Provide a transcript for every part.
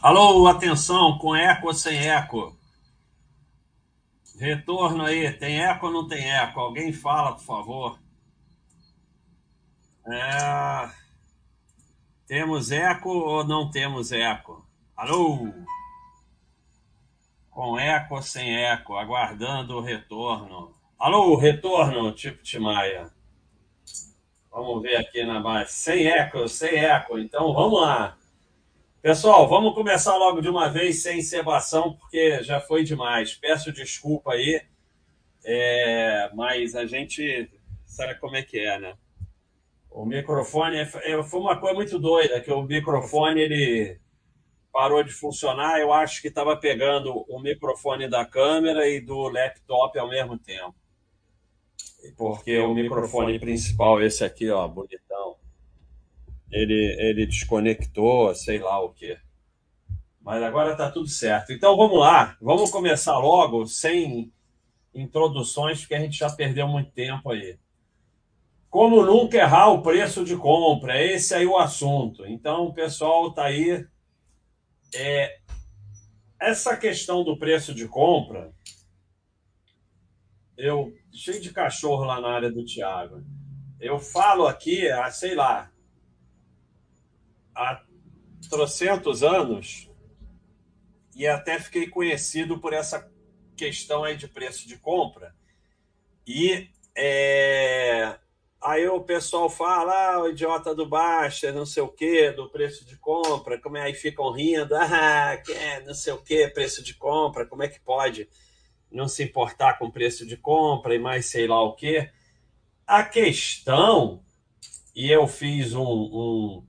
Alô, atenção, com eco ou sem eco? Retorno aí, tem eco ou não tem eco? Alguém fala, por favor. É... Temos eco ou não temos eco? Alô? Com eco ou sem eco? Aguardando o retorno. Alô, retorno, tipo Timaya. Vamos ver aqui na base. Sem eco, sem eco. Então vamos lá. Pessoal, vamos começar logo de uma vez sem encebação, porque já foi demais. Peço desculpa aí, é, mas a gente sabe como é que é, né? O microfone é, é, foi uma coisa muito doida, que o microfone ele parou de funcionar. Eu acho que estava pegando o microfone da câmera e do laptop ao mesmo tempo. Porque o microfone principal, esse aqui, ó, bonitão, ele, ele desconectou, sei lá o quê. Mas agora está tudo certo. Então vamos lá, vamos começar logo, sem introduções, porque a gente já perdeu muito tempo aí. Como nunca errar o preço de compra, esse aí é o assunto. Então o pessoal está aí. É, essa questão do preço de compra, eu cheio de cachorro lá na área do Tiago. Eu falo aqui, há, sei lá, há trocentos anos e até fiquei conhecido por essa questão aí de preço de compra. E é, aí o pessoal fala, ah, o idiota do Baixa, não sei o que, do preço de compra, como é aí ficam rindo, ah, que é, não sei o que, preço de compra, como é que pode não se importar com preço de compra e mais sei lá o que. A questão, e eu fiz um, um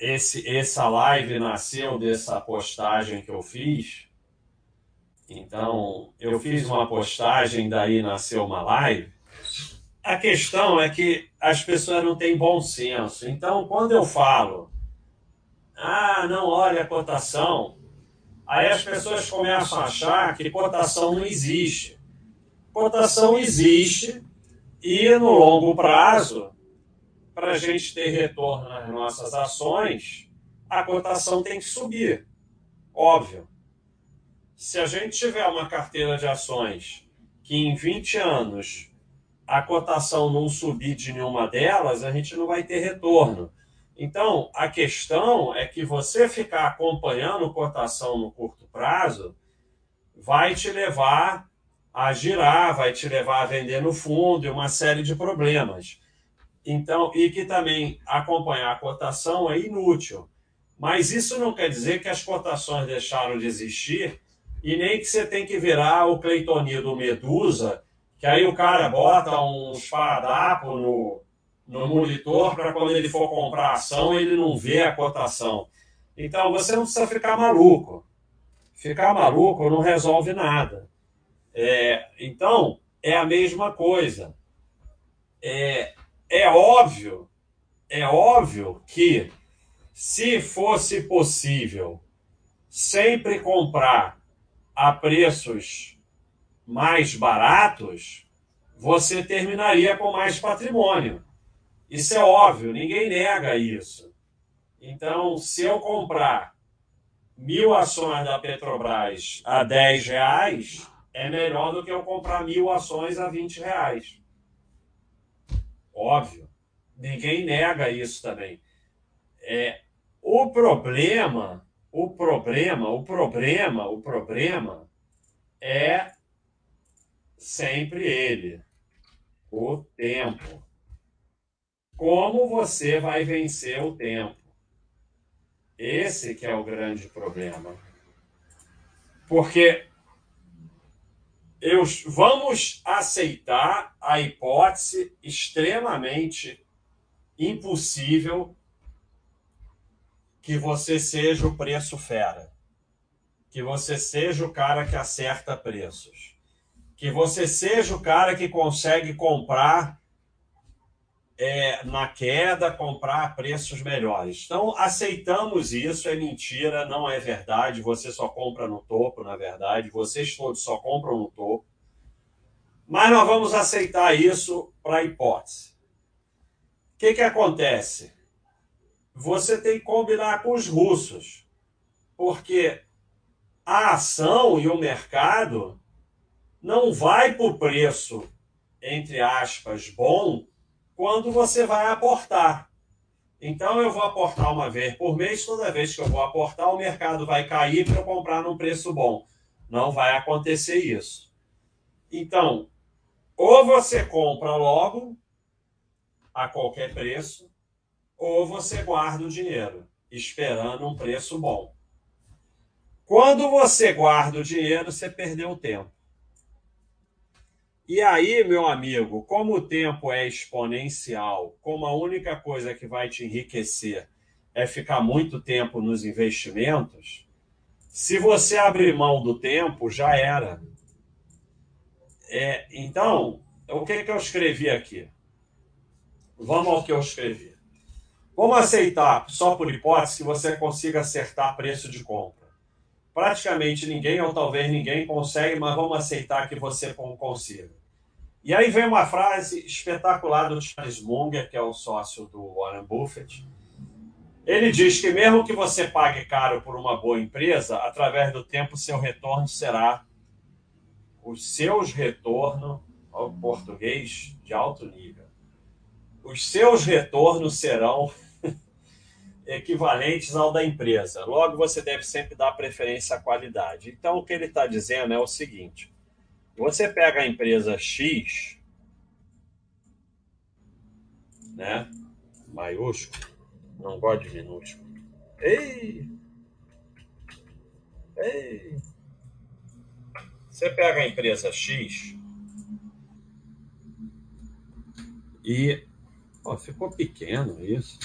esse, essa live nasceu dessa postagem que eu fiz. Então, eu fiz uma postagem, daí nasceu uma live. A questão é que as pessoas não têm bom senso. Então, quando eu falo, ah, não olha a cotação, aí as pessoas começam a achar que cotação não existe. Cotação existe e no longo prazo para a gente ter retorno nas nossas ações, a cotação tem que subir. Óbvio. Se a gente tiver uma carteira de ações que em 20 anos a cotação não subir de nenhuma delas, a gente não vai ter retorno. Então, a questão é que você ficar acompanhando cotação no curto prazo vai te levar a girar, vai te levar a vender no fundo e uma série de problemas. Então, e que também acompanhar a cotação é inútil. Mas isso não quer dizer que as cotações deixaram de existir e nem que você tem que virar o Cleitonil do Medusa, que aí o cara bota um espadapo no, no monitor para quando ele for comprar ação ele não vê a cotação. Então você não precisa ficar maluco. Ficar maluco não resolve nada. É, então é a mesma coisa. É, é óbvio, é óbvio que se fosse possível sempre comprar a preços mais baratos, você terminaria com mais patrimônio. Isso é óbvio, ninguém nega isso. Então, se eu comprar mil ações da Petrobras a 10 reais, é melhor do que eu comprar mil ações a 20 reais. Óbvio. Ninguém nega isso também. É, o problema, o problema, o problema, o problema é sempre ele, o tempo. Como você vai vencer o tempo? Esse que é o grande problema. Porque eu, vamos aceitar a hipótese extremamente impossível que você seja o preço fera, que você seja o cara que acerta preços, que você seja o cara que consegue comprar é, na queda, comprar a preços melhores. Então, aceitamos isso, é mentira, não é verdade. Você só compra no topo, na verdade. Vocês todos só compram no topo. Mas nós vamos aceitar isso para hipótese. O que, que acontece? Você tem que combinar com os russos. Porque a ação e o mercado não vai para o preço, entre aspas, bom, quando você vai aportar. Então eu vou aportar uma vez por mês, toda vez que eu vou aportar, o mercado vai cair para eu comprar num preço bom. Não vai acontecer isso. Então, ou você compra logo a qualquer preço, ou você guarda o dinheiro, esperando um preço bom. Quando você guarda o dinheiro, você perdeu o tempo. E aí, meu amigo, como o tempo é exponencial, como a única coisa que vai te enriquecer é ficar muito tempo nos investimentos, se você abrir mão do tempo, já era. É, então, o que, que eu escrevi aqui? Vamos ao que eu escrevi. Vamos aceitar, só por hipótese, que você consiga acertar preço de compra. Praticamente ninguém, ou talvez ninguém, consegue, mas vamos aceitar que você consiga. E aí vem uma frase espetacular do Charles Munger, que é o sócio do Warren Buffett. Ele diz que mesmo que você pague caro por uma boa empresa, através do tempo seu retorno será os seus retornos, ao português de alto nível. Os seus retornos serão equivalentes ao da empresa. Logo, você deve sempre dar preferência à qualidade. Então, o que ele está dizendo é o seguinte: você pega a empresa X, né? Maiúsculo, não gosto de minúsculo. Ei! Ei! Você pega a empresa X e ó, ficou pequeno isso.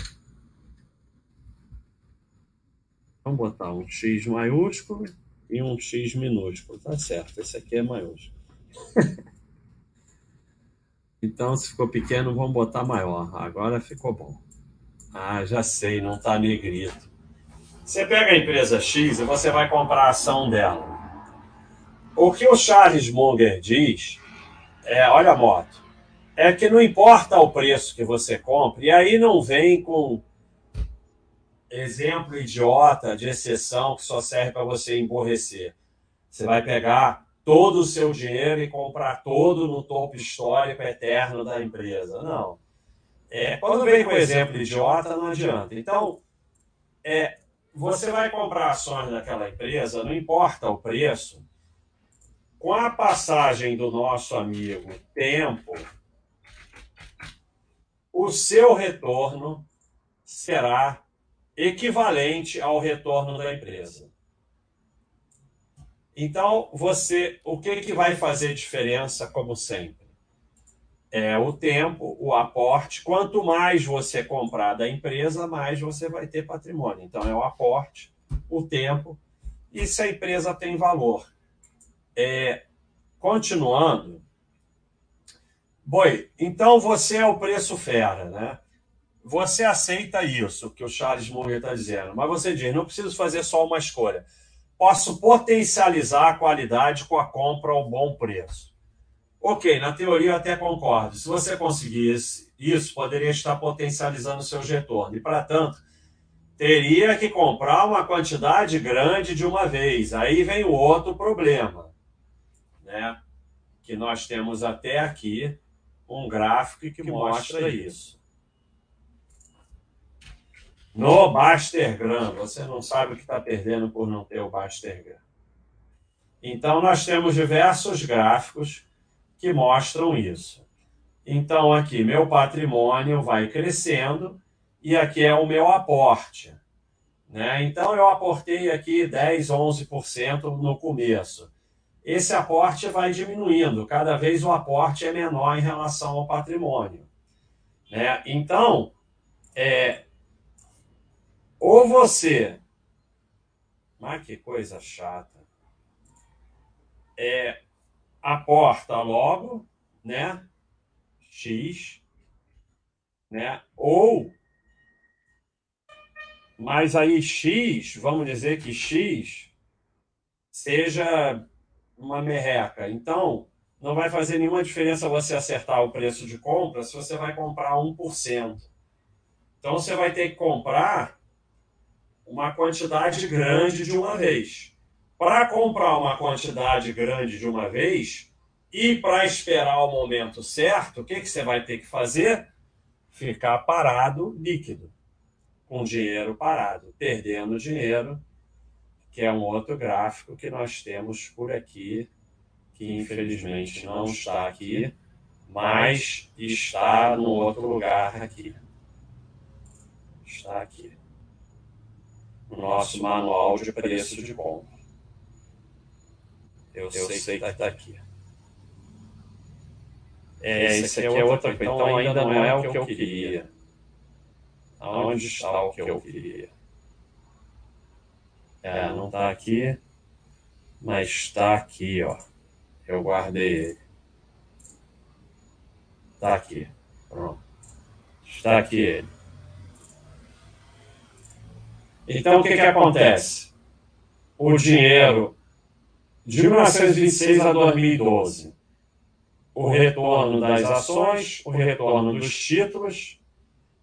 Vamos botar um X maiúsculo e um X minúsculo. Tá certo, esse aqui é maiúsculo. Então, se ficou pequeno, vamos botar maior. Agora ficou bom. Ah, já sei, não está negrito. Você pega a empresa X e você vai comprar a ação dela. O que o Charles Munger diz é, olha a moto, é que não importa o preço que você compre, e aí não vem com exemplo idiota de exceção que só serve para você emborrecer. Você vai pegar todo o seu dinheiro e comprar todo no topo histórico eterno da empresa. Não. É, quando vem com exemplo idiota, não adianta. Então, é, você vai comprar ações daquela empresa, não importa o preço, com a passagem do nosso amigo tempo, o seu retorno será equivalente ao retorno da empresa. Então, você, o que, que vai fazer diferença, como sempre? É o tempo, o aporte. Quanto mais você comprar da empresa, mais você vai ter patrimônio. Então, é o aporte, o tempo e se a empresa tem valor. É, continuando. Boi, então você é o preço fera, né? Você aceita isso que o Charles Munger está dizendo, mas você diz: não preciso fazer só uma escolha posso potencializar a qualidade com a compra ao bom preço. Ok, na teoria eu até concordo. Se você conseguisse isso, poderia estar potencializando o seu retorno. E, para tanto, teria que comprar uma quantidade grande de uma vez. Aí vem o outro problema, né? Que nós temos até aqui um gráfico que, mostra isso. No Bastergram. Você não sabe o que está perdendo por não ter o Bastergram. Então, nós temos diversos gráficos que mostram isso. Então, aqui, meu patrimônio vai crescendo e aqui é o meu aporte. Né? Então, eu aportei aqui 10, 11% no começo. Esse aporte vai diminuindo, cada vez o aporte é menor em relação ao patrimônio. Né? Então, é, ou você. Mas que coisa chata. É, aporta logo, né? X, né? Ou, mas aí X, vamos dizer que X seja uma merreca. Então, não vai fazer nenhuma diferença você acertar o preço de compra se você vai comprar 1%. Então, você vai ter que comprar uma quantidade grande de uma vez. Para comprar uma quantidade grande de uma vez e para esperar o momento certo, o que, que você vai ter que fazer? Ficar parado líquido, com dinheiro parado, perdendo dinheiro, que é um outro gráfico que nós temos por aqui, que infelizmente não está aqui, mas está no outro lugar aqui. Está aqui. O nosso manual de preço de compra. Eu, eu sei que está aqui. É, esse aqui é outra coisa. Então ainda não é o que eu queria. Aonde está o que eu queria? É, não está aqui, mas está aqui, ó. Eu guardei ele. Está aqui. Pronto. Está aqui ele. Então, o que, que acontece? O dinheiro de 1926 a 2012, o retorno das ações, o retorno dos títulos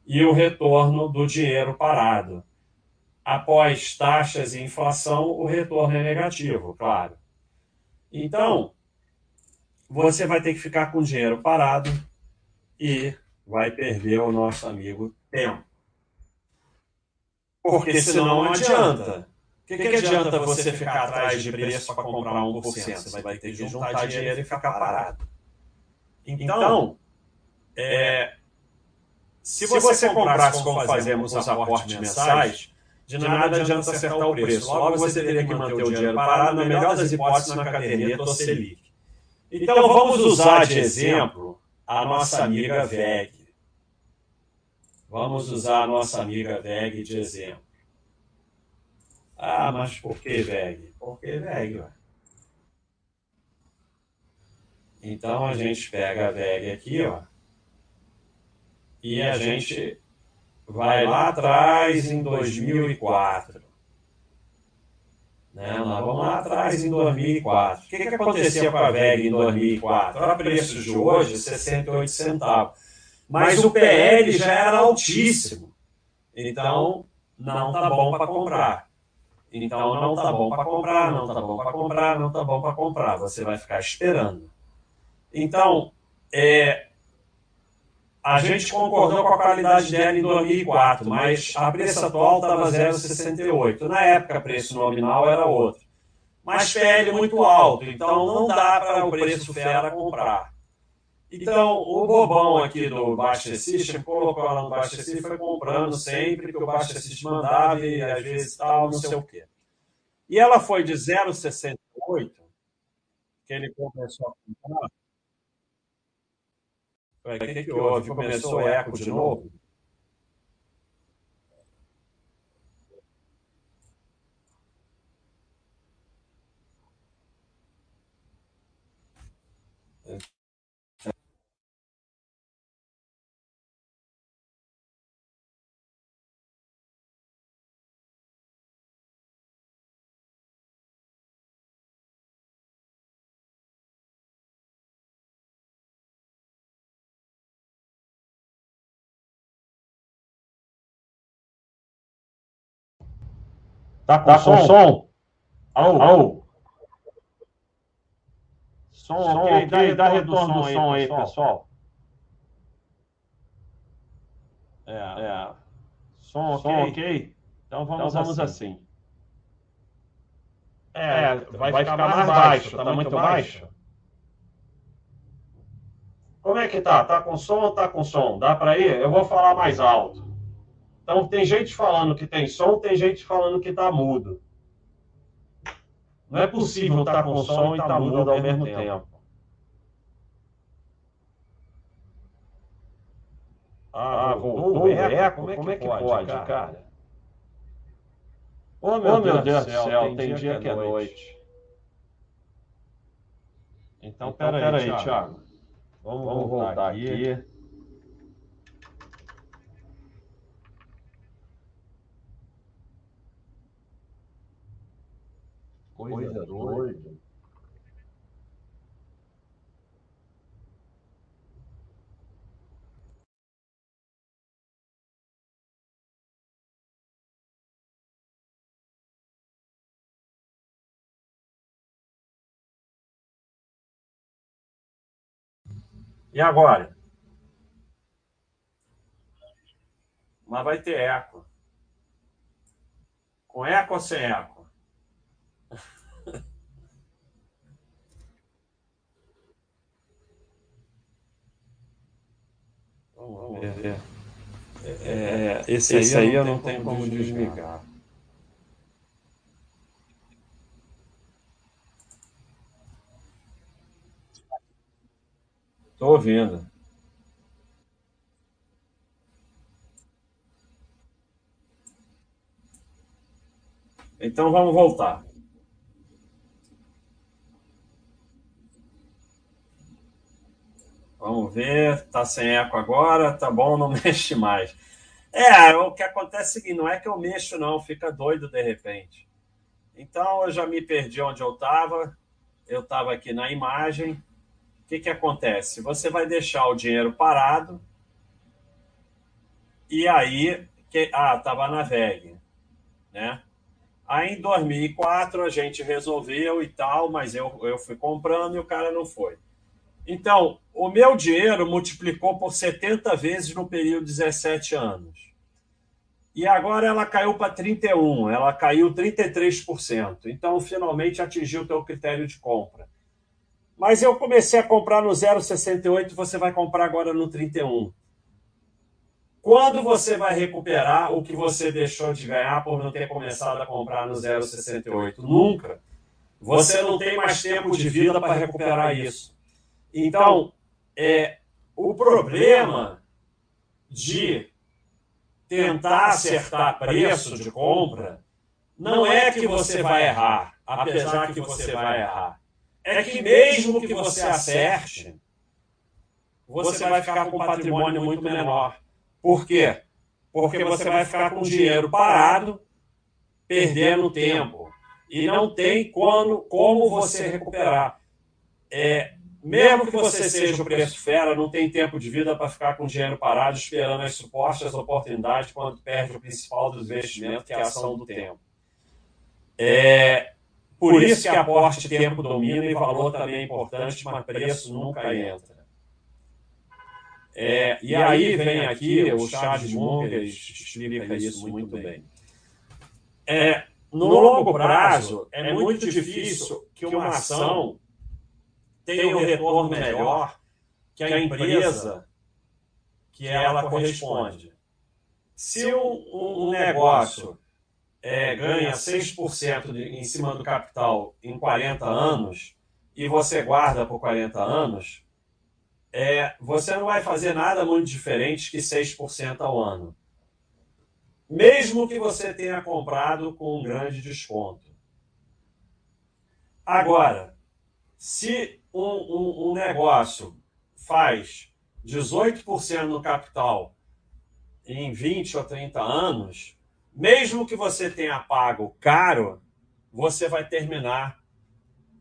e o retorno do dinheiro parado. Após taxas e inflação, o retorno é negativo, claro. Então, você vai ter que ficar com o dinheiro parado e vai perder o nosso amigo tempo. Porque senão não adianta. O que, que adianta você ficar atrás de preço para comprar 1%? Você vai ter que juntar dinheiro e ficar parado. Então, é, se você comprasse como fazemos os aportes mensais, de nada adianta acertar o preço. Logo você teria que manter o dinheiro parado, na melhor das hipóteses, na caderneta ou Selic. Então vamos usar de exemplo a nossa amiga VEG. Vamos usar a nossa amiga VEG de exemplo. Ah, mas por que VEG? Porque VEG, ué. Então a gente pega a VEG aqui, ó, e a gente vai lá atrás em 2004. Né? Nós vamos lá atrás em 2004. O que, que acontecia com a VEG em 2004? Olha o preço de hoje, 68 centavos. Mas o PL já era altíssimo. Então, não tá bom para comprar. Então, não tá bom para comprar, não tá bom para comprar, não tá bom para comprar. Você vai ficar esperando. Então, é, a gente concordou com a qualidade dela em 2004, mas a preço atual estava 0,68. Na época, preço nominal era outro. Mas PL muito alto, então não dá para o preço fera comprar. Então, o bobão aqui do Baixa System colocou ela no Baixa System e foi comprando sempre que o Baixa System mandava e às vezes tal, não sei o quê. E ela foi de 0,68, que ele começou a comprar, o que, que houve? Começou o eco de novo? Tá com, tá som? com som? Au. Au. Som, som ok, dá, dá retorno do som aí, pessoal. pessoal. É, é. Som, som ok? okay? Então vamos, então vamos assim. assim. É, vai, vai ficar, ficar mais baixo, tá, tá muito baixo? baixo? Como é que tá? Tá com som ou tá com som? Dá para ir? Eu vou falar mais alto. Então, tem gente falando que tem som, tem gente falando que está mudo. Não é possível estar tá com som e estar tá mudo ao mesmo tempo. Ah, ah voltou o eco? Como é que, Como é que pode, pode, cara? cara? Oh, meu, oh, meu Deus, do céu, céu, tem, dia, que é noite. noite. Então, então pera, pera. Thiago. Vamos, Vamos voltar, voltar aqui. aqui. Coisa doida. E agora? Mas vai ter eco. Com eco ou sem eco? É, é, esse, esse, aí, eu não tenho como desligar. Estou ouvindo. Então vamos voltar. Vamos ver, tá sem eco agora, tá bom, não mexe mais. É, o que acontece é o seguinte, não é que eu mexo não, fica doido de repente. Então eu já me perdi onde eu estava, eu estava aqui na imagem. O que, que acontece? Você vai deixar o dinheiro parado e aí, que, ah, estava na VEG, né? Aí em 2004 a gente resolveu e tal, mas eu, eu fui comprando e o cara não foi. Então, o meu dinheiro multiplicou por 70 vezes no período de 17 anos. E agora ela caiu para 31, ela caiu 33%. Então, finalmente atingiu o teu critério de compra. Mas eu comecei a comprar no 0,68, você vai comprar agora no 31. Quando você vai recuperar o que você deixou de ganhar por não ter começado a comprar no 0,68? Nunca. Você não tem mais tempo de vida para recuperar isso. Então, é, o problema de tentar acertar preço de compra não é que você vai errar, apesar que você vai errar. É que mesmo que você acerte, você vai ficar com um patrimônio muito menor. Por quê? Porque você vai ficar com dinheiro parado, perdendo tempo. E não tem quando, como você recuperar. É, mesmo que você seja o preço fera, não tem tempo de vida para ficar com dinheiro parado esperando as supostas oportunidades quando perde o principal dos investimentos, que é a ação do tempo. É, por isso que aporte tempo domina e valor também é importante, mas preço nunca entra. É, e aí vem aqui o Charles Munger explica isso muito bem. É, no longo prazo, é muito difícil que uma ação tem um retorno melhor que a empresa que ela corresponde. Se um, um negócio é, ganha 6% de, em cima do capital em 40 anos e você guarda por 40 anos, é, você não vai fazer nada muito diferente que 6% ao ano. Mesmo que você tenha comprado com um grande desconto. Agora, se um, um, um negócio faz 18% no capital em 20 ou 30 anos, mesmo que você tenha pago caro, você vai terminar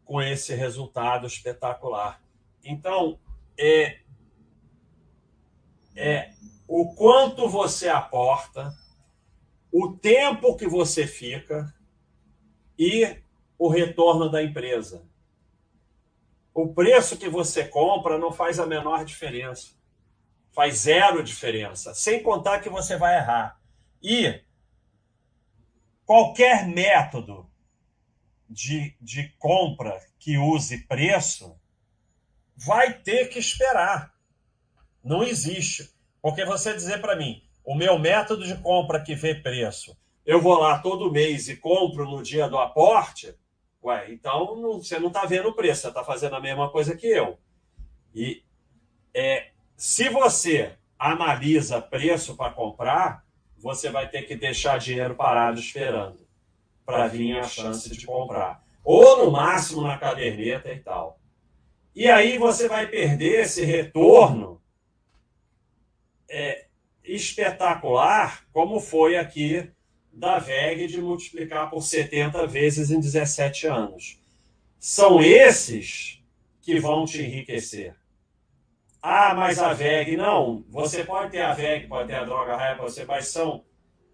com esse resultado espetacular. Então, é, é o quanto você aporta, o tempo que você fica e o retorno da empresa o preço que você compra não faz a menor diferença. Faz zero diferença. Sem contar que você vai errar. E qualquer método de, de compra que use preço vai ter que esperar. Não existe. Porque você dizer para mim, o meu método de compra que vê preço, eu vou lá todo mês e compro no dia do aporte, Ué, então não, você não está vendo o preço, você está fazendo a mesma coisa que eu. E é, se você analisa preço para comprar, você vai ter que deixar dinheiro parado esperando para vir a chance de comprar. Ou no máximo na caderneta e tal. E aí você vai perder esse retorno é, espetacular, como foi aqui da VEG de multiplicar por 70 vezes em 17 anos. São esses que vão te enriquecer. Ah, mas a VEG, não. Você pode ter a VEG, pode ter a droga raia, você, mas são.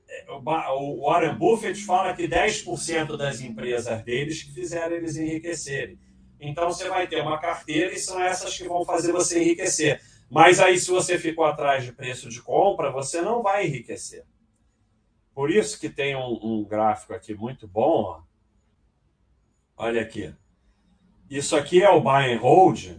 É, o Warren Buffett fala que 10% das empresas deles que fizeram eles enriquecerem. Então você vai ter uma carteira e são essas que vão fazer você enriquecer. Mas aí, se você ficou atrás de preço de compra, você não vai enriquecer. Por isso que tem um, um gráfico aqui muito bom. Ó. Olha aqui. Isso aqui é o buy and hold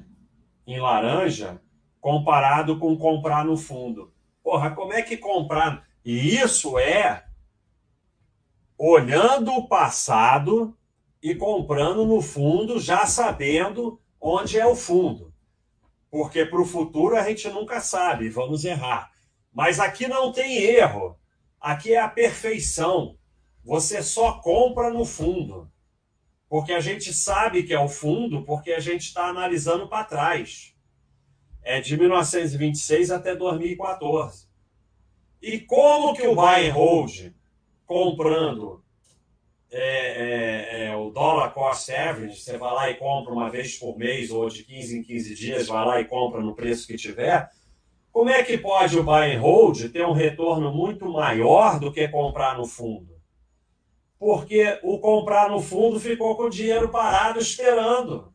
em laranja comparado com comprar no fundo. Porra, como é que comprar? E isso é olhando o passado e comprando no fundo, já sabendo onde é o fundo. Porque para o futuro a gente nunca sabe, vamos errar. Mas aqui não tem erro. Aqui é a perfeição. Você só compra no fundo. Porque a gente sabe que é o fundo, porque a gente está analisando para trás. É de 1926 até 2014. E como que o buy and hold, comprando é, é, é, o dólar cost average, você vai lá e compra uma vez por mês ou de 15 em 15 dias, vai lá e compra no preço que tiver, como é que pode o buy and hold ter um retorno muito maior do que comprar no fundo? Porque o comprar no fundo ficou com o dinheiro parado esperando.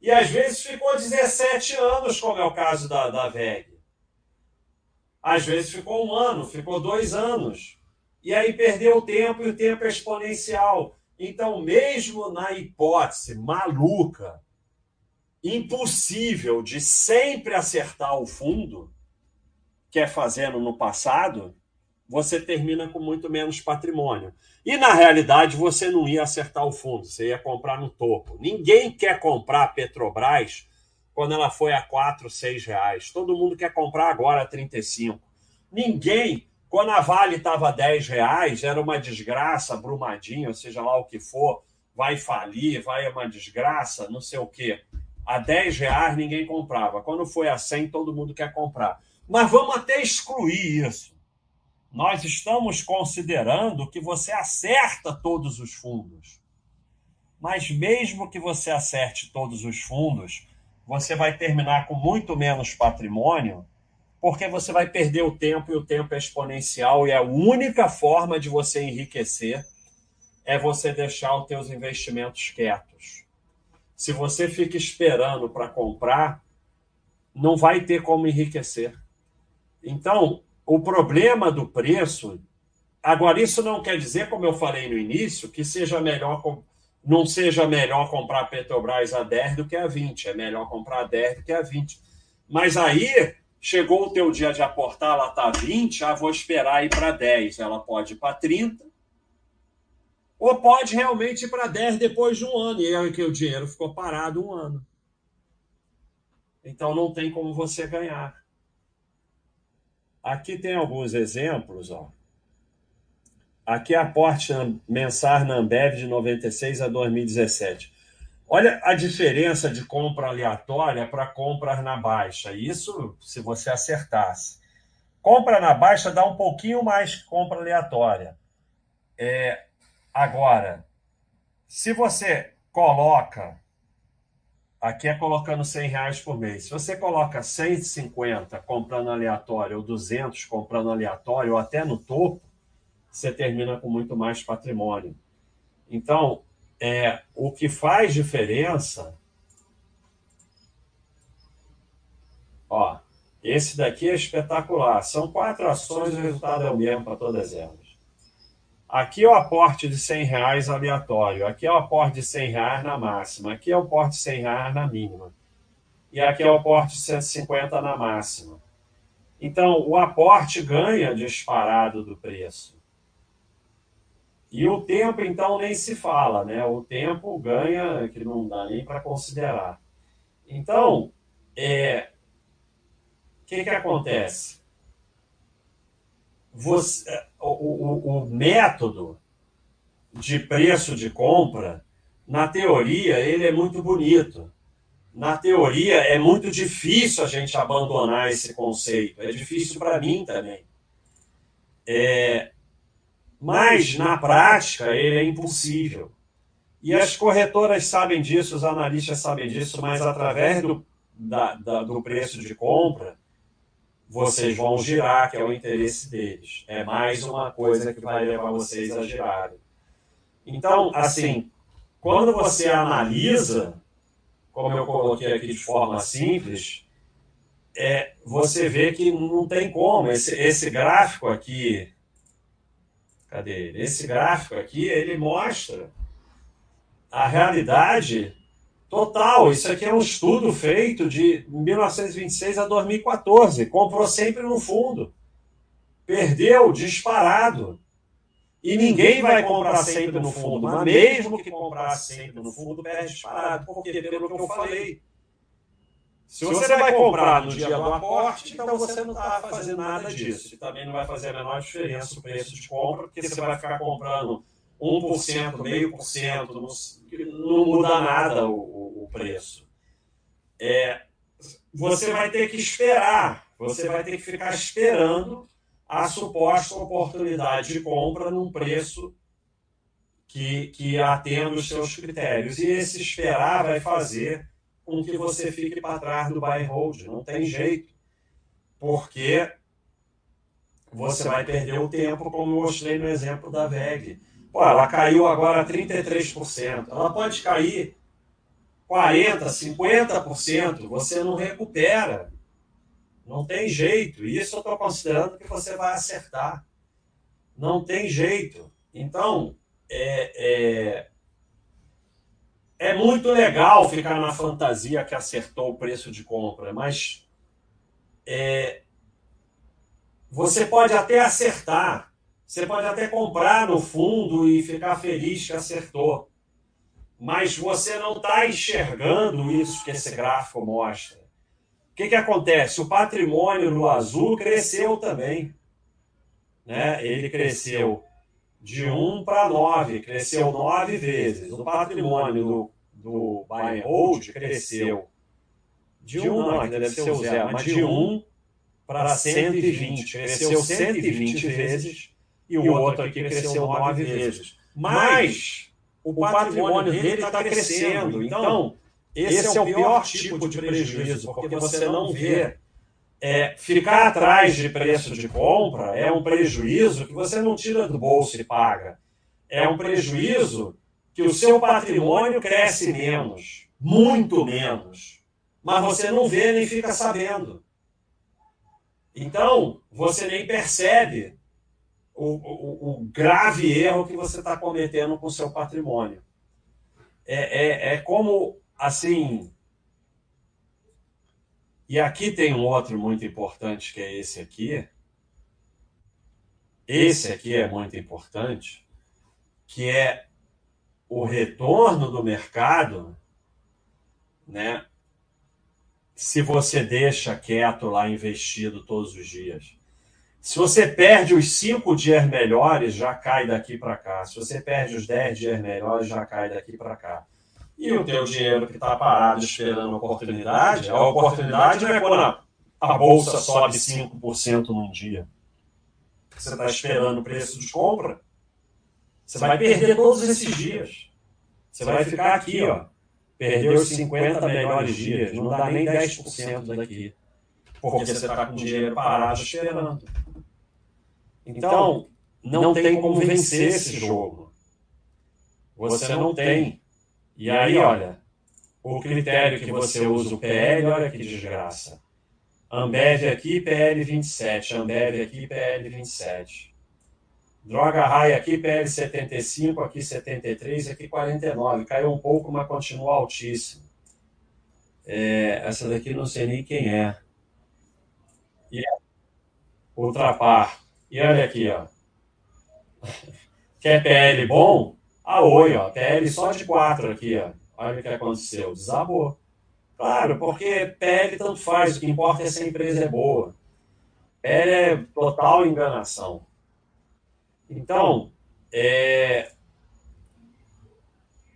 E às vezes ficou 17 anos, como é o caso da, da VEG. Às vezes ficou um ano, ficou dois anos. E aí perdeu o tempo e o tempo é exponencial. Então, mesmo na hipótese maluca, impossível de sempre acertar o fundo, que é fazendo no passado, você termina com muito menos patrimônio. E na realidade você não ia acertar o fundo, você ia comprar no topo. Ninguém quer comprar a Petrobras quando ela foi a 4, 6 reais. Todo mundo quer comprar agora a 35. Ninguém, quando a Vale estava a 10 reais, era uma desgraça, Brumadinho, seja lá o que for, vai falir, vai uma desgraça, não sei o quê. A 10 reais ninguém comprava. Quando foi a 100, todo mundo quer comprar. Mas vamos até excluir isso nós estamos considerando que você acerta todos os fundos. Mas mesmo que você acerte todos os fundos, você vai terminar com muito menos patrimônio, porque você vai perder o tempo e o tempo é exponencial e a única forma de você enriquecer é você deixar os teus investimentos quietos. Se você fica esperando para comprar, não vai ter como enriquecer. Então, o problema do preço. Agora, isso não quer dizer, como eu falei no início, que seja melhor não seja melhor comprar Petrobras a 10 do que a 20. É melhor comprar a 10 do que a 20. Mas aí chegou o teu dia de aportar, ela está 20, ah, vou esperar ir para 10. Ela pode ir para 30. Ou pode realmente ir para 10 depois de um ano. E aí que o dinheiro ficou parado um ano. Então não tem como você ganhar. Aqui tem alguns exemplos. Ó. Aqui é aporte mensal na Ambev de 96 a 2017. Olha a diferença de compra aleatória para compras na baixa. Isso se você acertasse. Compra na baixa dá um pouquinho mais que compra aleatória. É, agora, se você coloca Aqui é colocando 100 reais por mês. Se você coloca 150 comprando aleatório ou 200 comprando aleatório ou até no topo, você termina com muito mais patrimônio. Então, é, o que faz diferença. Ó, esse daqui é espetacular. São quatro ações o resultado é o mesmo para todas elas. Aqui é o aporte de 100 reais aleatório. Aqui é o aporte de 100 reais na máxima. Aqui é o aporte de 100 reais na mínima. E aqui é o aporte de 150 na máxima. Então, o aporte ganha disparado do preço. E o tempo, então, nem se fala, né? O tempo ganha, que não dá nem para considerar. Então, é, o que, que acontece? Você, o, o, o método de preço de compra, na teoria, ele é muito bonito. Na teoria, é muito difícil a gente abandonar esse conceito. É difícil para mim também. É, mas, na prática, ele é impossível. E as corretoras sabem disso, os analistas sabem disso, mas através do, da, da, do preço de compra, vocês vão girar, que é o interesse deles. É mais uma coisa que vai levar vocês a girarem. Então, assim, quando você analisa, como eu coloquei aqui de forma simples, é, você vê que não tem como. Esse, esse gráfico aqui, cadê ele? Esse gráfico aqui, ele mostra a realidade total. Isso aqui é um estudo feito de 1926 a 2014. Comprou sempre no fundo. Perdeu disparado. E ninguém vai comprar sempre no fundo, mas mesmo que comprar sempre no fundo, perde disparado. Porque, pelo que eu falei, se você vai comprar no dia do aporte, então você não está fazendo nada disso. E também não vai fazer a menor diferença o preço de compra, porque você vai ficar comprando 1%, meio por cento, não muda nada o, o preço. É, você vai ter que esperar, você vai ter que ficar esperando a suposta oportunidade de compra num preço que, que atenda os seus critérios. E esse esperar vai fazer com que você fique para trás do buy and hold. Não tem jeito. Porque você vai perder o tempo, como eu mostrei no exemplo da VEG. Pô, ela caiu agora 33%. Ela pode cair 40%, 50%. Você não recupera. Não tem jeito. Isso eu estou considerando que você vai acertar. Não tem jeito. Então, é, é, é muito legal ficar na fantasia que acertou o preço de compra, mas é, você pode até acertar, você pode até comprar no fundo e ficar feliz que acertou, mas você não está enxergando isso que esse gráfico mostra. O que, que acontece? O patrimônio no azul cresceu também. Né? Ele cresceu de 1 para 9, cresceu 9 vezes. O patrimônio do, do buy and hold cresceu de 1, não, ainda deve ser o zero, mas de 1 para 120. Cresceu 120 vezes e o outro aqui cresceu 9 vezes. Mas o patrimônio dele está crescendo. Então, esse é o pior tipo de prejuízo, porque você não vê é, ficar atrás de preço de compra é um prejuízo que você não tira do bolso e paga. É um prejuízo que o seu patrimônio cresce menos, muito menos, mas você não vê nem fica sabendo. Então, você nem percebe o, o, grave erro que você está cometendo com o seu patrimônio. É, é, é como, assim, e aqui tem um outro muito importante, que é esse aqui. Esse aqui é muito importante, que é o retorno do mercado, né? Se você deixa quieto lá investido todos os dias. Se você perde os cinco dias melhores, já cai daqui para cá. Se você perde os dez dias melhores, já cai daqui para cá. E o teu dinheiro que está parado esperando a oportunidade, a oportunidade é quando a, a bolsa sobe 5% num dia. Você está esperando o preço de compra, você vai perder todos esses dias. Você vai ficar aqui, ó. Perdeu os 50 melhores dias, não dá nem 10% daqui. Porque você está com dinheiro parado esperando. Então, não tem como vencer esse jogo. Você não tem. E aí, olha, o critério que você usa, o PL, olha que desgraça. Ambev aqui, PL 27. Ambev aqui, PL 27. Droga Raia aqui, PL 75, aqui 73, aqui 49. Caiu um pouco, mas continua altíssimo. É, essa daqui não sei nem quem é. E é Ultrapar. E olha aqui, ó. Quer PL bom? A Oi, ó, PL só de 4 aqui, ó. Olha o que aconteceu, desabou. Claro, porque PL tanto faz, o que importa é se a empresa é boa. PL é total enganação. Então, é,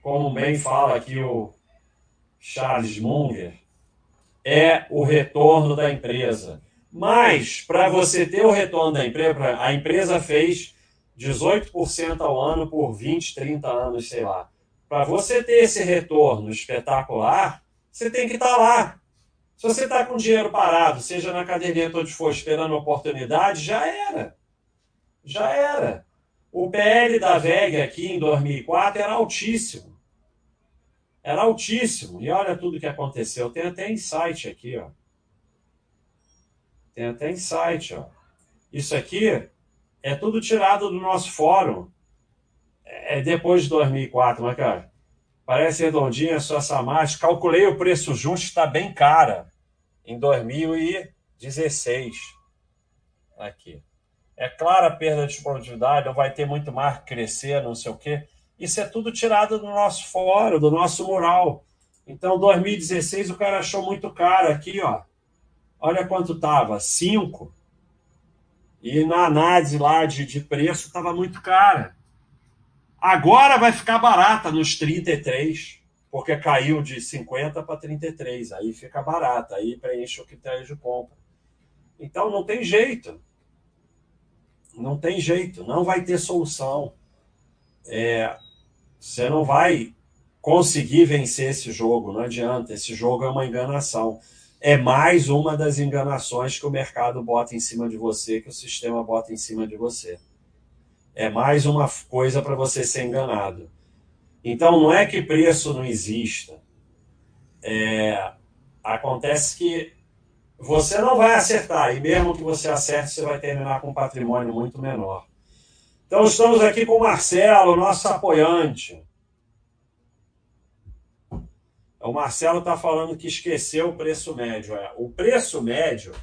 como bem fala aqui o Charles Munger, é o retorno da empresa. Mas, para você ter o retorno da empresa, a empresa fez 18% ao ano por 20, 30 anos, sei lá. Para você ter esse retorno espetacular, você tem que estar tá lá. Se você está com dinheiro parado, seja na caderneta onde for, esperando oportunidade, já era. Já era. O PL da VEG aqui em 2004 era altíssimo. Era altíssimo. E olha tudo que aconteceu. Tem até insight aqui, ó. Tem até insight, ó. Isso aqui é tudo tirado do nosso fórum. É depois de 2004, mas, cara, parece redondinha a sua Samate. Calculei o preço justo, está bem cara. Em 2016. Aqui. É clara a perda de produtividade, não vai ter muito mais crescer, não sei o quê. Isso é tudo tirado do nosso fórum, do nosso mural. Então, 2016 o cara achou muito caro aqui, ó. Olha quanto tava, 5. E na análise lá de, de preço estava muito cara. Agora vai ficar barata nos 33, porque caiu de 50 para 33. Aí fica barata, aí preenche o critério de compra. Então não tem jeito. Não tem jeito, não vai ter solução. É, você não vai conseguir vencer esse jogo, não adianta. Esse jogo é uma enganação. É mais uma das enganações que o mercado bota em cima de você, que o sistema bota em cima de você. É mais uma coisa para você ser enganado. Então, não é que preço não exista. É, acontece que você não vai acertar, e mesmo que você acerte, você vai terminar com um patrimônio muito menor. Então, estamos aqui com o Marcelo, nosso apoiante. O Marcelo está falando que esqueceu o preço médio. É, o preço médio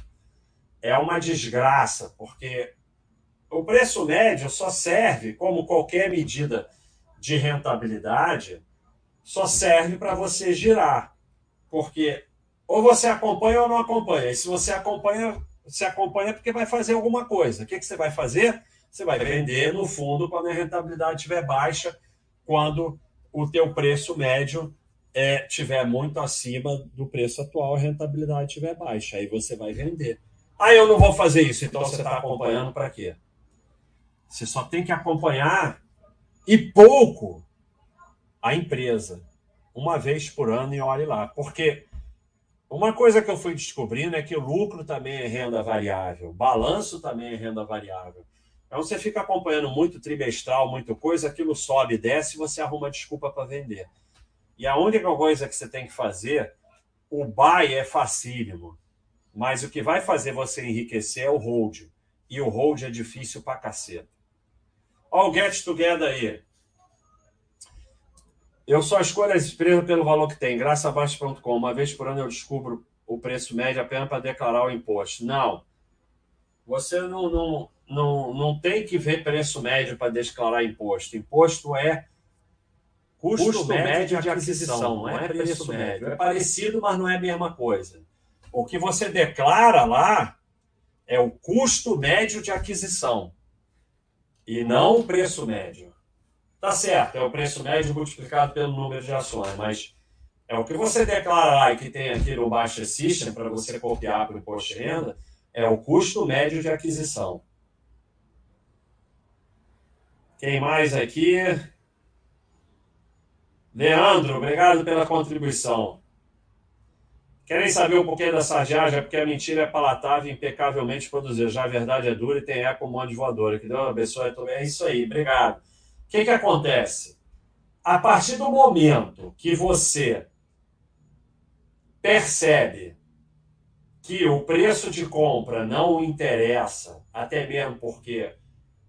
é uma desgraça, porque o preço médio só serve, como qualquer medida de rentabilidade, só serve para você girar. Porque ou você acompanha ou não acompanha. E se você acompanha, você acompanha porque vai fazer alguma coisa. O que, que você vai fazer? Você vai vender no fundo quando a rentabilidade estiver baixa, quando o teu preço médio é, tiver muito acima do preço atual, a rentabilidade estiver baixa. Aí você vai vender. Ah, eu não vou fazer isso. Então você está acompanhando para quê? Você só tem que acompanhar e pouco a empresa. Uma vez por ano e olhe lá. Porque uma coisa que eu fui descobrindo é que o lucro também é renda variável, balanço também é renda variável. Então você fica acompanhando muito trimestral, muita coisa, aquilo sobe e desce e você arruma desculpa para vender. E a única coisa que você tem que fazer, o buy é facílimo, mas o que vai fazer você enriquecer é o hold. E o hold é difícil pra caceta. Olha o Get Together aí. Eu só escolho as empresas pelo valor que tem. Graçabaixo.com. Uma vez por ano eu descubro o preço médio apenas para declarar o imposto. Não. Você não, não, não, não tem que ver preço médio para declarar imposto. Imposto é custo, custo médio de aquisição, não é preço médio. É parecido, mas não é a mesma coisa. O que você declara lá é o custo médio de aquisição e não o preço médio. Tá certo, é o preço médio multiplicado pelo número de ações, mas é o que você declara lá e que tem aqui no Baixa System para você copiar para o imposto de renda, é o custo médio de aquisição. Quem mais aqui? Leandro, obrigado pela contribuição. Querem saber o porquê da sarjagem? É porque a mentira é palatável impecavelmente produzida. Já a verdade é dura e tem eco como de voadora. Que Deus abençoe. É isso aí, obrigado. O que, que acontece? A partir do momento que você percebe que o preço de compra não interessa, até mesmo porque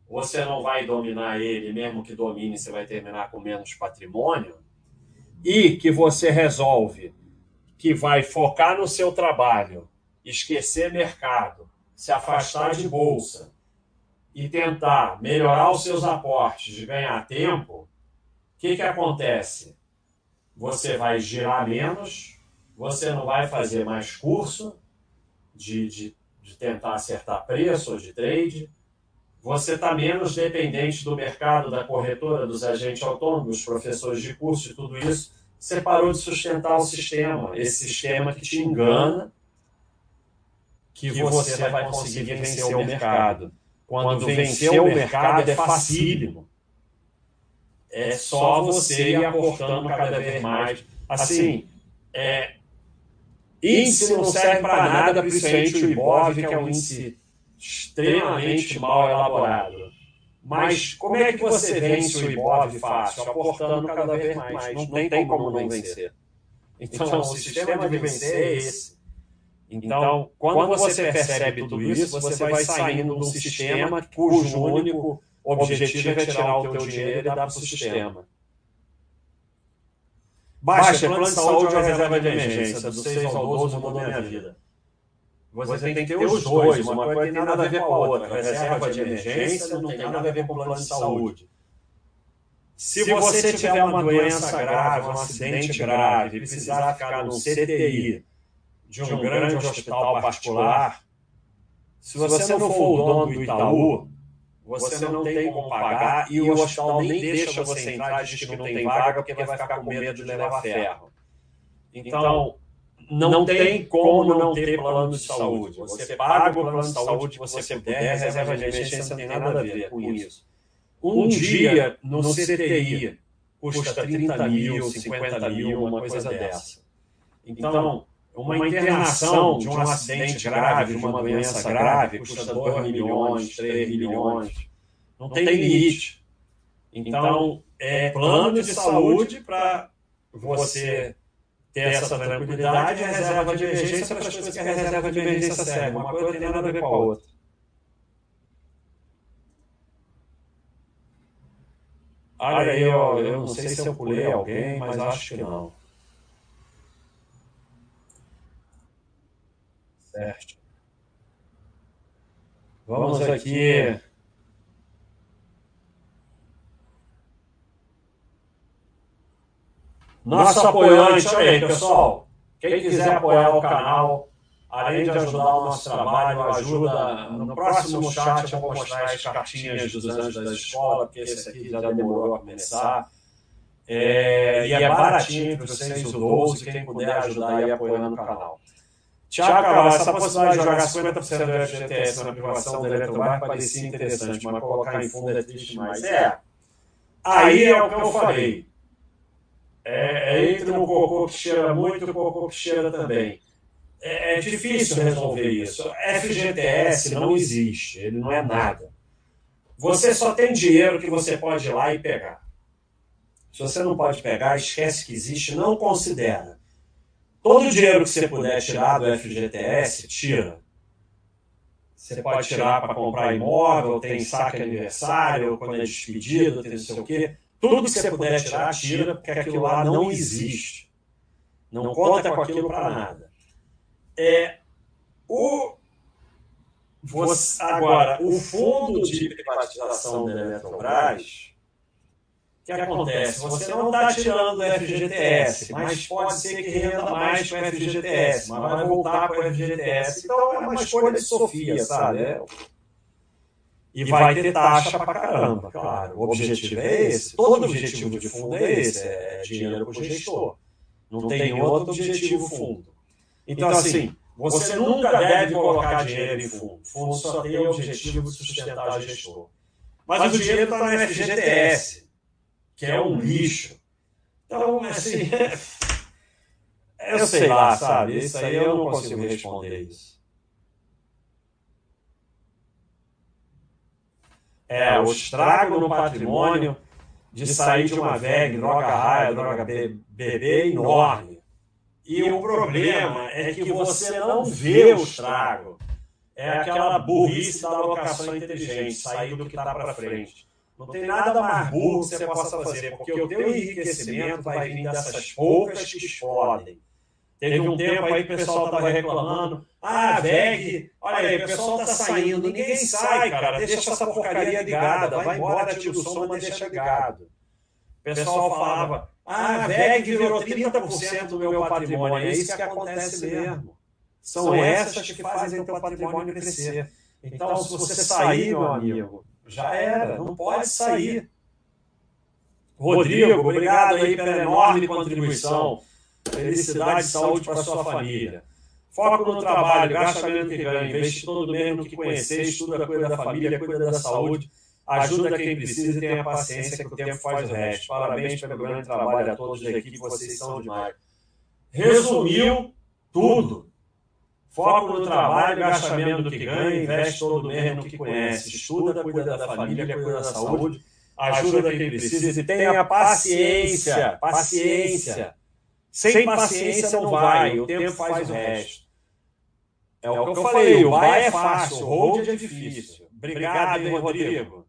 você não vai dominar ele, mesmo que domine, você vai terminar com menos patrimônio, e que você resolve que vai focar no seu trabalho, esquecer mercado, se afastar de bolsa, e tentar melhorar os seus aportes de ganhar tempo, o que, que acontece? Você vai girar menos, você não vai fazer mais curso de, de, de tentar acertar preço ou de trade, você está menos dependente do mercado, da corretora, dos agentes autônomos, professores de curso e tudo isso. Você parou de sustentar o sistema, esse sistema que te engana que você vai conseguir vencer o mercado. Quando, vencer o mercado é facílimo. É só você ir aportando cada vez mais. Assim, é, índice não serve para nada, principalmente o IBOV, que é um índice extremamente mal elaborado. Mas como é que você vence o Ibov fácil? Aportando cada vez mais. Não tem como não vencer. Então, o sistema de vencer é esse. Então, quando você percebe tudo isso, você vai saindo de um sistema cujo único objetivo é tirar o teu dinheiro e dar para o sistema. Baixa, plano de saúde ou reserva de emergência, do 6 ao 12 mudou minha vida. Você tem que ter os dois, uma coisa tem nada a ver com a outra. Reserva de emergência não tem nada a ver com plano de saúde. Se você tiver uma doença grave, um acidente grave, e precisar ficar no CTI de um grande hospital particular, se você não for o dono do Itaú, você não tem como pagar e o hospital nem deixa você entrar, diz que não tem vaga porque vai ficar com medo de levar ferro. Então, não tem como não ter plano de saúde. Você paga o plano de saúde que você puder, reserva de emergência não tem nada a ver com isso. Um dia no CTI custa 30 mil, 50 mil, uma coisa dessa. Então, uma internação de um acidente grave, de uma doença grave, custa 2 milhões, 3 milhões. Não tem limite. Então, é plano de saúde para você ter essa tranquilidade e a reserva de emergência para as coisas que a reserva de emergência serve. Uma coisa tem nada a ver com a outra. Olha aí, ó, eu não sei se eu pulei alguém, mas acho que não. Certo. Vamos aqui. Nosso apoiante, olha aí, pessoal. Quem quiser apoiar o canal, além de ajudar o nosso trabalho, ajuda. No próximo chat vou mostrar as cartinhas dos anjos da escola, porque esse aqui já demorou a começar. É, e é baratinho para vocês, o 12, quem puder ajudar aí apoiando o canal. Tiago, essa possibilidade de jogar 50% do FGTS na privação da Eletrobras parecia interessante, mas colocar em fundo é triste demais. É, aí é o que eu falei. É, é entre um cocô que cheira muito e um cocô que cheira também. É, é difícil resolver isso. FGTS não existe, ele não é nada. Você só tem dinheiro que você pode ir lá e pegar. Se você não pode pegar, esquece que existe, não considera. Todo o dinheiro que você puder tirar do FGTS, tira. Você pode tirar para comprar imóvel, tem saque aniversário, quando é despedido, tem não sei o quê. Tudo que você puder tirar, tira, porque aquilo lá não existe. Não conta com aquilo para nada. É, o, você, agora, o fundo de privatização da Eletrobras que acontece? Você não está tirando o FGTS, mas pode ser que renda mais com o FGTS, mas vai voltar para o FGTS. Então é uma escolha de Sofia, sabe? É... E vai ter taxa para caramba, claro. O objetivo é esse. Todo objetivo de fundo é esse, é dinheiro para o gestor. Não tem outro objetivo fundo. Então, assim, você nunca deve colocar dinheiro em fundo. Fundo só tem o objetivo de sustentar o gestor. Mas o dinheiro está no FGTS que é um lixo. Então, assim, eu sei lá, sabe? Isso aí eu não consigo responder isso. É, o estrago no patrimônio de sair de uma VEG, droga raia, droga bebê, é enorme. E o problema é que você não vê o estrago. É aquela burrice da alocação inteligente, sair do que está para frente. Não tem nada mais burro que você possa fazer, porque o teu enriquecimento vai vir dessas poucas que explodem. Teve um tempo aí que o pessoal estava reclamando. Ah, VEG, olha aí, o pessoal está saindo. Ninguém sai, cara. Deixa essa porcaria ligada. Vai embora, tira o som, mas deixa ligado. O pessoal falava, ah, VEG virou 30% do meu patrimônio. É isso que acontece mesmo. São essas que fazem o teu patrimônio crescer. Então, se você sair, meu amigo, já era, não pode sair. Rodrigo, obrigado aí pela enorme contribuição. Felicidade e saúde para sua família. Foco no trabalho, gasta menos que ganha, investe todo mesmo que conhecer, estuda, cuida da família, cuida da saúde, ajuda quem precisa e tenha paciência que o tempo faz o resto. Parabéns pelo grande trabalho a todos da equipe, vocês são demais. Resumiu tudo. Foco no trabalho, gasta menos do que ganha, investe todo mês no que conhece, estuda, cuida da família, cuida da saúde, ajuda quem precisa e tenha paciência, paciência. Sem paciência não vai, o tempo faz o resto. É o que eu falei, o vai é fácil, o hold é difícil. Obrigado, hein, Rodrigo.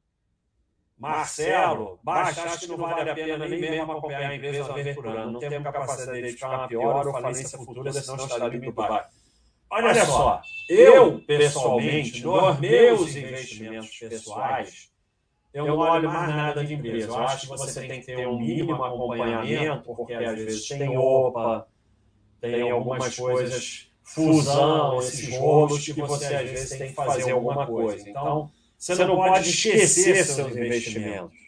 Marcelo, baixa, acho que não vale a pena nem mesmo acompanhar a empresa uma vez por ano. Não temos capacidade de ficar uma pior ou falência futura, senão estaria muito baixo. Olha só, eu, pessoalmente, nos meus investimentos pessoais, eu não olho mais nada de empresa. Eu acho que você tem que ter um mínimo acompanhamento, porque às vezes tem OPA, tem algumas coisas, fusão, esses rolos que você às vezes tem que fazer alguma coisa. Então, você não pode esquecer seus investimentos.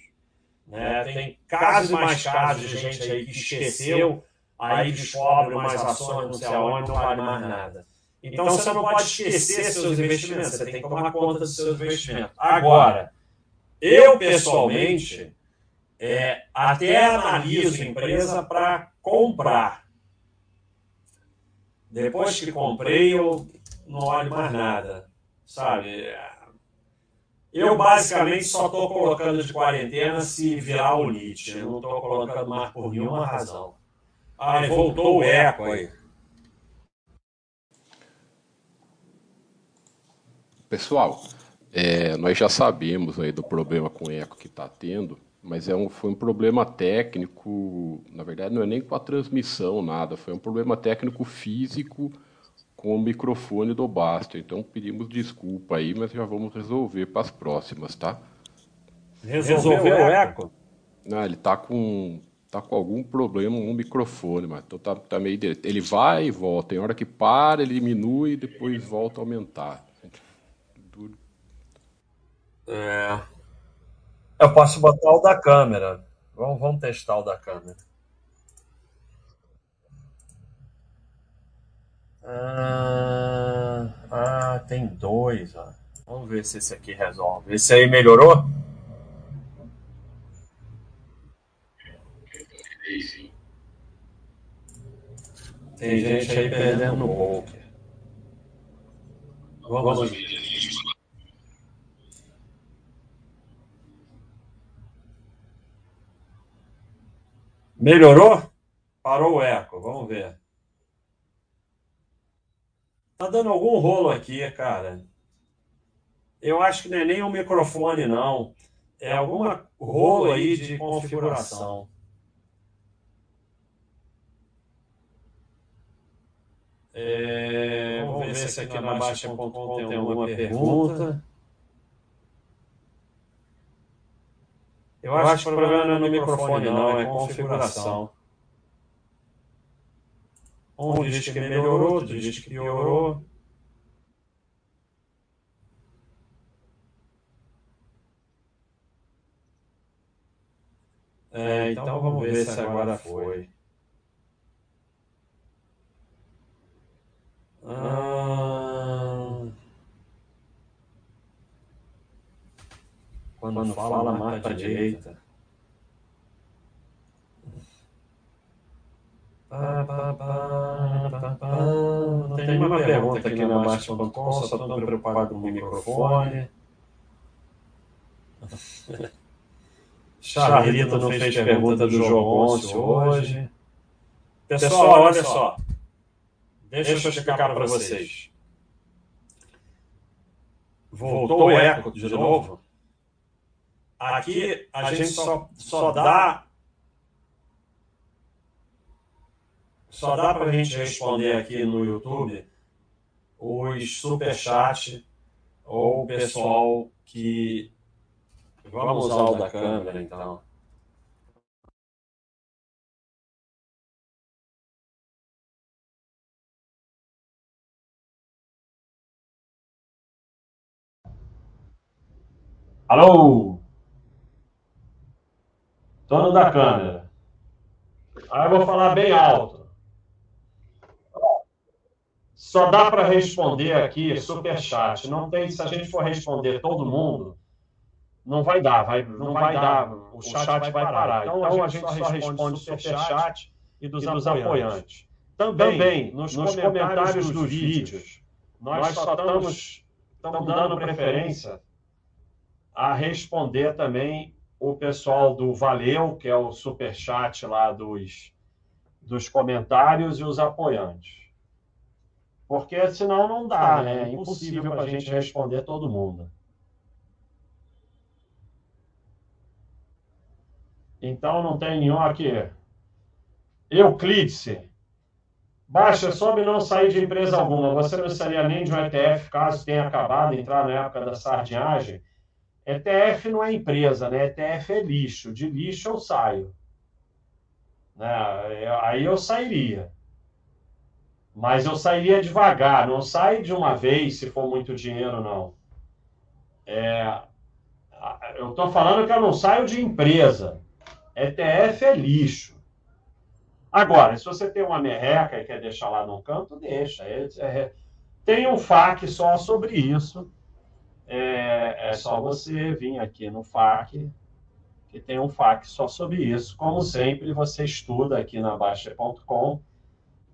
Né? Tem casos e mais casos de gente aí que esqueceu, aí descobre umas ações, não sei aonde, não vale mais nada. Então, você não pode esquecer seus investimentos, você tem que tomar conta dos seus investimentos. Agora, eu, pessoalmente, é, até analiso empresa para comprar. Depois que comprei, eu não olho mais nada, sabe? Eu, basicamente, só estou colocando de quarentena se virar o Nietzsche. Eu não estou colocando mais por nenhuma razão. Ah, voltou o eco aí. Pessoal, é, nós já sabemos aí do problema com eco que está tendo, mas é um, foi um problema técnico, na verdade não é nem com a transmissão, nada, foi um problema técnico físico com o microfone do Basto. Então pedimos desculpa aí, mas já vamos resolver para as próximas, tá? Resolveu o eco? Não, ele tá com tá com algum problema no microfone, mas então tá, tá meio direito. Ele vai e volta. Tem hora que para, ele diminui e depois volta a aumentar. É. Eu posso botar o da câmera. Vamos, vamos testar o da câmera. Ah, ah, tem dois. Ó. Vamos ver se esse aqui resolve. Esse aí melhorou? Tem gente aí perdendo no poker. Vamos ver. Melhorou? Parou o eco, vamos ver. Tá dando algum rolo aqui, cara. Eu acho que não é nem um microfone, não. É alguma rolo aí de configuração. É, vamos ver se aqui na Baixa.com tem alguma pergunta. Eu acho que o problema não é no microfone, não, é configuração. Um diz que melhorou, outro diz que piorou. É, então vamos ver se agora foi. Ah, quando, quando fala mais para a direita. Tem uma pergunta aqui na Baixa.com, só estou preocupado com o microfone. Charlito não fez pergunta do Jogoncio hoje. Pessoal, olha só. Deixa eu explicar para vocês. Voltou o eco de novo? Aqui a gente só, só dá só dá para a gente responder aqui no YouTube os superchats ou o pessoal que. Vamos usar o da câmera então. Alô? Dono da câmera. Aí eu vou falar bem alto. Só dá para responder aqui super chat. Não tem, se a gente for responder todo mundo, não vai dar, vai, não vai dar. O chat vai parar. Então, então a gente só responde super chat e dos, apoiantes. Também, nos comentários dos vídeos, nós só estamos, estamos dando preferência a responder também o pessoal do Valeu, que é o super chat lá dos, dos comentários e os apoiantes. Porque senão não dá, né? É impossível para a gente responder todo mundo. Então não tem nenhum aqui. Euclides. Baixa, soube não sair de empresa alguma. Você não seria nem de um ETF, caso tenha acabado, entrar na época da sardinhagem. ETF não é empresa, né? ETF é lixo. De lixo eu saio. Né? Aí eu sairia. Mas eu sairia devagar, não sai de uma vez se for muito dinheiro, não. É, eu estou falando que eu não saio de empresa. ETF é lixo. Agora, se você tem uma merreca e quer deixar lá no canto, deixa. É, é, tem um FAQ só sobre isso é, é só você vir aqui no FAQ, que tem um FAQ só sobre isso. Como sempre, você estuda aqui na Baixa.com,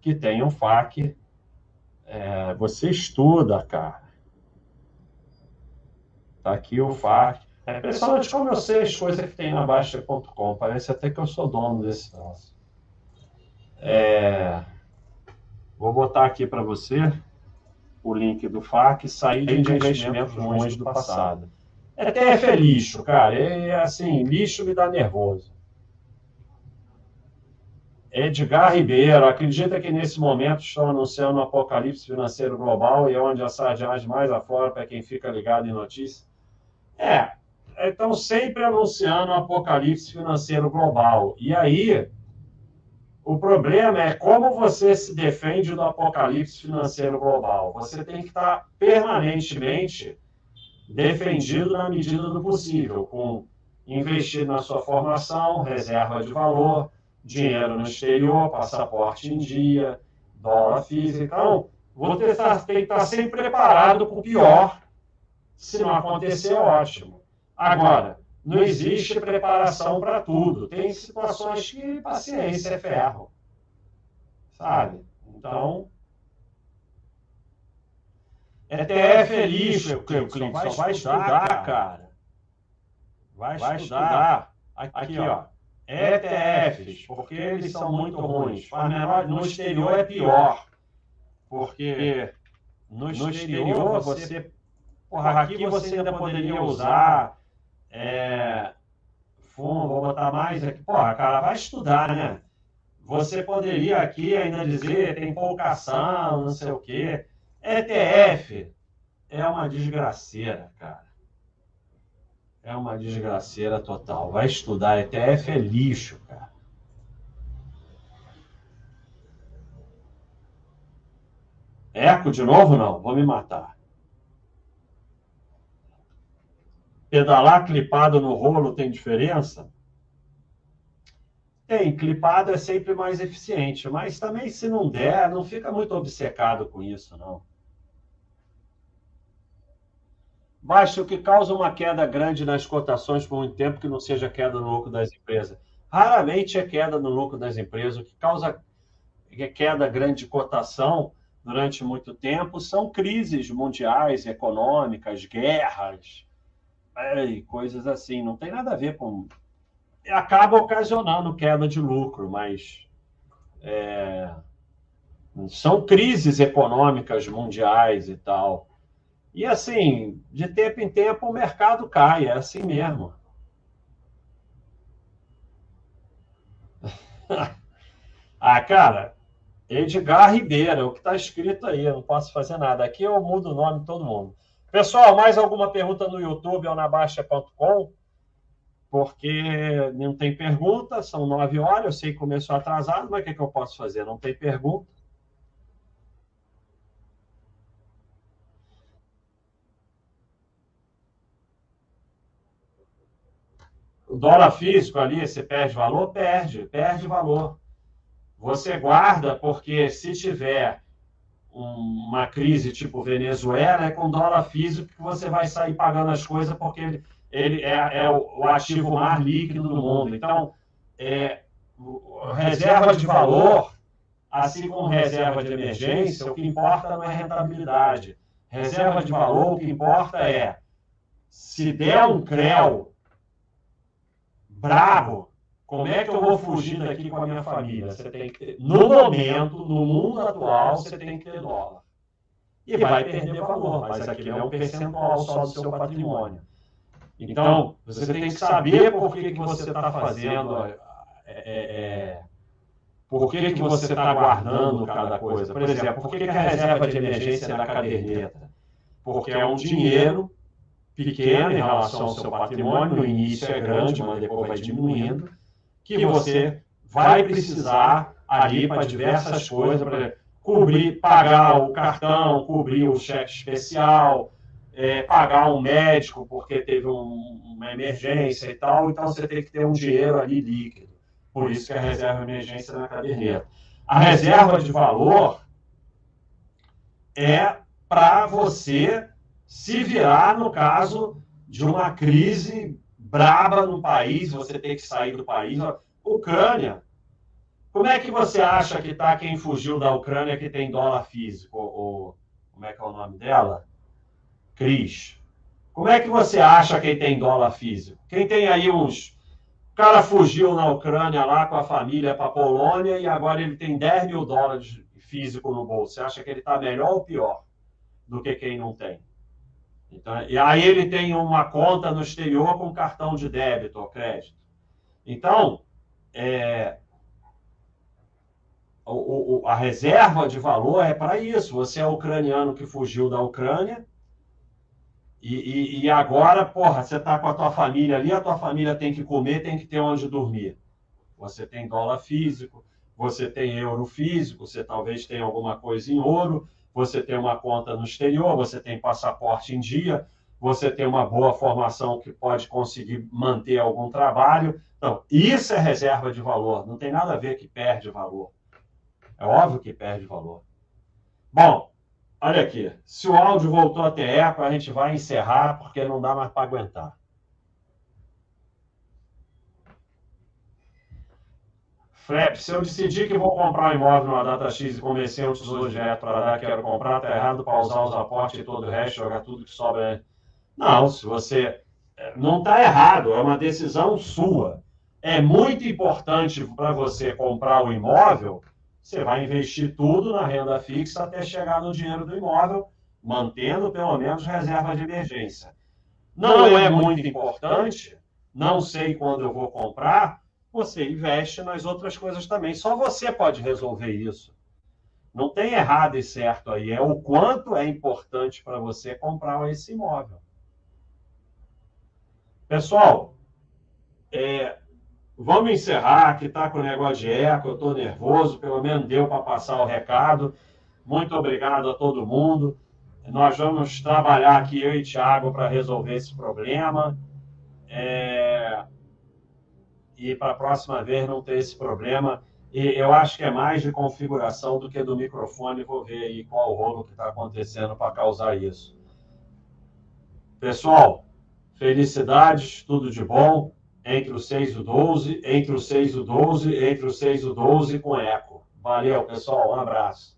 que tem um FAQ. É, você estuda, cara. Tá aqui o FAQ. É impressionante como eu sei as coisas que tem na Baixa.com. Parece até que eu sou dono desse troço. É, vou botar aqui para você o link do FAC, sair de investimentos ruins do passado. ETF é lixo, cara. É assim, lixo me dá nervoso. Edgar Ribeiro, acredita que nesse momento estão anunciando o um apocalipse financeiro global e é onde a sardinhagem mais afora para quem fica ligado em notícias? É, estão sempre anunciando o um apocalipse financeiro global. E aí, o problema é como você se defende do apocalipse financeiro global. Você tem que estar permanentemente defendido na medida do possível, com investir na sua formação, reserva de valor, dinheiro no exterior, passaporte em dia, dólar físico. Então, você tem que estar sempre preparado para o pior. Se não acontecer, ótimo. Agora, não existe preparação para tudo. Tem situações que paciência é ferro. Sabe? Então. ETF é lixo, Euclides. Só vai estudar, cara. Vai, vai estudar. Aqui, aqui, ó. ETFs, porque eles são muito ruins. No exterior é pior. Porque no exterior você. Porra, aqui você ainda poderia usar é, fundo, vou botar mais aqui. Porra, cara, vai estudar, né? Você poderia aqui ainda dizer, tem pouca ação, não sei o quê. ETF é uma desgraceira, cara. É uma desgraceira total. Vai estudar, ETF é lixo, cara. Eco de novo? Não, vou me matar. Pedalar clipado no rolo tem diferença? Tem, clipado é sempre mais eficiente, mas também se não der, não fica muito obcecado com isso, não. Baixa o que causa uma queda grande nas cotações por muito tempo que não seja queda no lucro das empresas. Raramente é queda no lucro das empresas. O que causa queda grande de cotação durante muito tempo são crises mundiais, econômicas, guerras, e coisas assim. Não tem nada a ver com. Acaba ocasionando queda de lucro, mas é... são crises econômicas mundiais e tal. E assim, de tempo em tempo o mercado cai, é assim mesmo. ah, cara, Edgar Ribeiro, o que está escrito aí, eu não posso fazer nada. Aqui eu mudo o nome de todo mundo. Pessoal, mais alguma pergunta no YouTube ou na Baixa.com? Porque não tem pergunta, são nove horas, eu sei que começou atrasado, mas o que, é que eu posso fazer? Não tem pergunta. O dólar físico ali, você perde valor? Perde, perde valor. Você guarda porque se tiver uma crise tipo Venezuela, é com dólar físico que você vai sair pagando as coisas porque ele, ele é, é o, ativo mais líquido do mundo. Então, é, reserva de valor assim como reserva de emergência, o que importa não é rentabilidade. Reserva de valor, o que importa é se der um creu bravo, como é que eu vou fugir daqui com a minha família? Você tem que ter, no momento, no mundo atual, você tem que ter dólar. E vai perder valor, mas aquilo é um percentual só do seu patrimônio. Então, você tem que saber por que, que você está fazendo, é, é, é, por que, que você está guardando cada coisa. Por exemplo, por que, que a reserva de emergência é da caderneta? Porque é um dinheiro pequeno em relação ao seu patrimônio, no início é grande, mas depois vai diminuindo, que você vai precisar ali para diversas coisas, para cobrir, pagar o cartão, cobrir o cheque especial, é, pagar um médico porque teve um, uma emergência e tal, então você tem que ter um dinheiro ali líquido. Por isso que a reserva de emergência é na caderneta. A reserva de valor é para você se virar no caso de uma crise braba no país, você tem que sair do país. Ucrânia. Como é que você acha que está quem fugiu da Ucrânia que tem dólar físico? Ou, como é que é o nome dela? Cris. Como é que você acha quem tem dólar físico? Quem tem aí uns. O cara fugiu na Ucrânia lá com a família para Polônia e agora ele tem 10 mil dólares físico no bolso. Você acha que ele está melhor ou pior do que quem não tem? Então, e aí ele tem uma conta no exterior com cartão de débito ou crédito. Então, é, o, o, a reserva de valor é para isso. Você é ucraniano que fugiu da Ucrânia e, e, e agora, porra, você está com a tua família ali, a tua família tem que comer, tem que ter onde dormir. Você tem dólar físico, você tem euro físico, você talvez tenha alguma coisa em ouro, você tem uma conta no exterior, você tem passaporte em dia, você tem uma boa formação que pode conseguir manter algum trabalho. Então, isso é reserva de valor, não tem nada a ver que perde valor. É óbvio que perde valor. Bom, olha aqui, se o áudio voltou até eco, a gente vai encerrar porque não dá mais para aguentar. Flap, se eu decidir que vou comprar um imóvel na data X e convencer um tesouro direto para dar, quero comprar, tá errado para usar os aportes e todo o resto, jogar tudo que sobra. Não, se você. É, não está errado, é uma decisão sua. É muito importante para você comprar o um imóvel, você vai investir tudo na renda fixa até chegar no dinheiro do imóvel, mantendo pelo menos reserva de emergência. Não é muito importante, não sei quando eu vou comprar você investe nas outras coisas também. Só você pode resolver isso. Não tem errado e certo aí. É o quanto é importante para você comprar esse imóvel. Pessoal, é, vamos encerrar, que está com o negócio de eco, eu estou nervoso, pelo menos deu para passar o recado. Muito obrigado a todo mundo. Nós vamos trabalhar aqui, eu e Thiago, para resolver esse problema. É e para a próxima vez não ter esse problema. E eu acho que é mais de configuração do que do microfone. Vou ver aí qual o rolo que está acontecendo para causar isso. Pessoal, felicidades, tudo de bom. Entre o 6 e o 12, entre o 6 e o 12, entre o 6 e o 12 com eco. Valeu, pessoal. Um abraço.